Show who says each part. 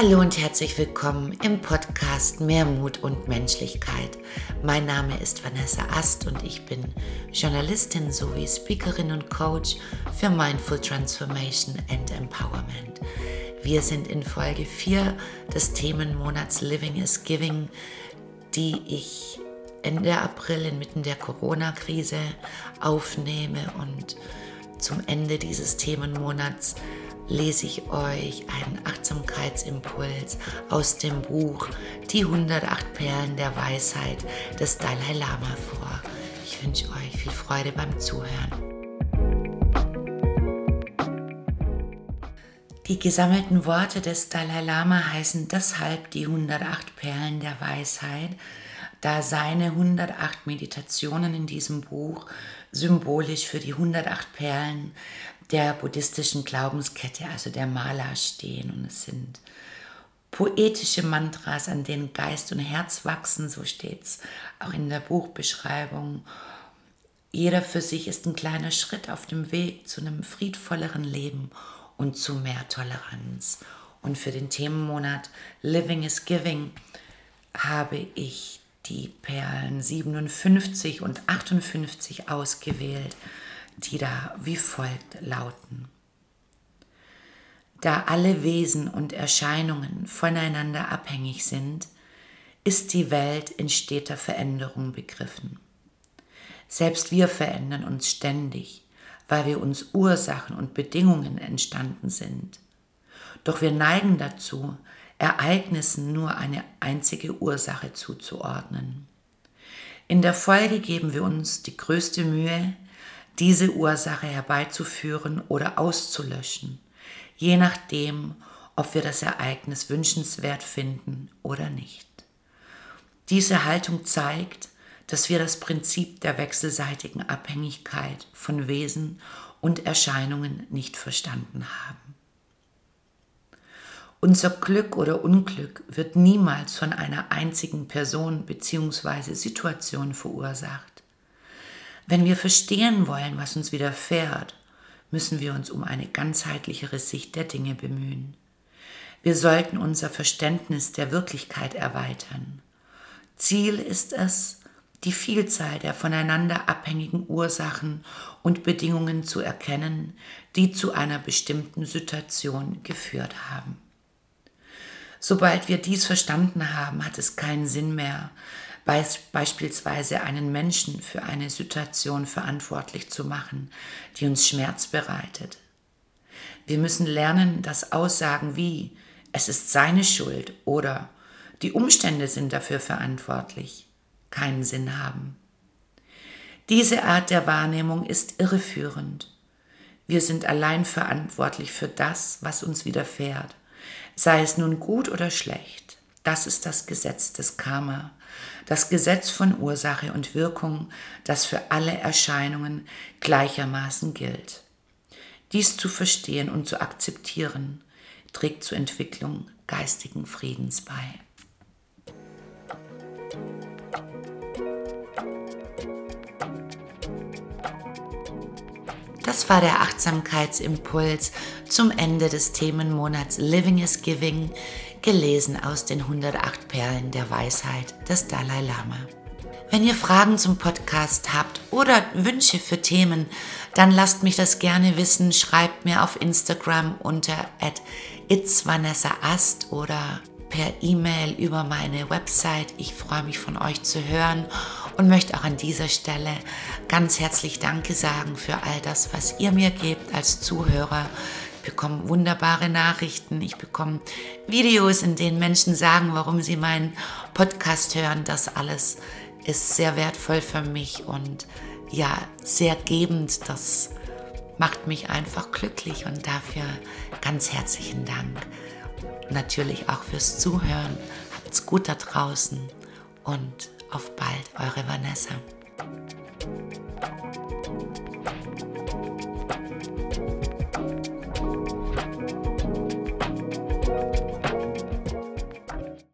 Speaker 1: Hallo und herzlich willkommen im Podcast Mehr Mut und Menschlichkeit. Mein Name ist Vanessa Ast und ich bin Journalistin sowie Speakerin und Coach für Mindful Transformation and Empowerment. Wir sind in Folge 4 des Themenmonats Living is Giving, die ich Ende April inmitten der Corona-Krise aufnehme und zum Ende dieses Themenmonats lese ich euch einen Achtsamkeitsimpuls aus dem Buch Die 108 Perlen der Weisheit des Dalai Lama vor. Ich wünsche euch viel Freude beim Zuhören. Die gesammelten Worte des Dalai Lama heißen deshalb die 108 Perlen der Weisheit, da seine 108 Meditationen in diesem Buch symbolisch für die 108 Perlen der buddhistischen Glaubenskette, also der Mala, stehen. Und es sind poetische Mantras, an denen Geist und Herz wachsen, so steht es auch in der Buchbeschreibung. Jeder für sich ist ein kleiner Schritt auf dem Weg zu einem friedvolleren Leben und zu mehr Toleranz. Und für den Themenmonat Living is Giving habe ich die Perlen 57 und 58 ausgewählt die da wie folgt lauten. Da alle Wesen und Erscheinungen voneinander abhängig sind, ist die Welt in steter Veränderung begriffen. Selbst wir verändern uns ständig, weil wir uns Ursachen und Bedingungen entstanden sind. Doch wir neigen dazu, Ereignissen nur eine einzige Ursache zuzuordnen. In der Folge geben wir uns die größte Mühe, diese Ursache herbeizuführen oder auszulöschen, je nachdem, ob wir das Ereignis wünschenswert finden oder nicht. Diese Haltung zeigt, dass wir das Prinzip der wechselseitigen Abhängigkeit von Wesen und Erscheinungen nicht verstanden haben. Unser Glück oder Unglück wird niemals von einer einzigen Person bzw. Situation verursacht. Wenn wir verstehen wollen, was uns widerfährt, müssen wir uns um eine ganzheitlichere Sicht der Dinge bemühen. Wir sollten unser Verständnis der Wirklichkeit erweitern. Ziel ist es, die Vielzahl der voneinander abhängigen Ursachen und Bedingungen zu erkennen, die zu einer bestimmten Situation geführt haben. Sobald wir dies verstanden haben, hat es keinen Sinn mehr, beispielsweise einen Menschen für eine Situation verantwortlich zu machen, die uns Schmerz bereitet. Wir müssen lernen, dass Aussagen wie es ist seine Schuld oder die Umstände sind dafür verantwortlich keinen Sinn haben. Diese Art der Wahrnehmung ist irreführend. Wir sind allein verantwortlich für das, was uns widerfährt, sei es nun gut oder schlecht. Das ist das Gesetz des Karma, das Gesetz von Ursache und Wirkung, das für alle Erscheinungen gleichermaßen gilt. Dies zu verstehen und zu akzeptieren, trägt zur Entwicklung geistigen Friedens bei. Das war der Achtsamkeitsimpuls zum Ende des Themenmonats Living is Giving gelesen aus den 108 Perlen der Weisheit des Dalai Lama. Wenn ihr Fragen zum Podcast habt oder Wünsche für Themen, dann lasst mich das gerne wissen. Schreibt mir auf Instagram unter itsvanessaast oder per E-Mail über meine Website. Ich freue mich von euch zu hören und möchte auch an dieser Stelle ganz herzlich Danke sagen für all das, was ihr mir gebt als Zuhörer bekomme wunderbare Nachrichten, ich bekomme Videos, in denen Menschen sagen, warum sie meinen Podcast hören. Das alles ist sehr wertvoll für mich und ja, sehr gebend. Das macht mich einfach glücklich und dafür ganz herzlichen Dank. Natürlich auch fürs Zuhören. Habt's gut da draußen und auf bald, eure Vanessa.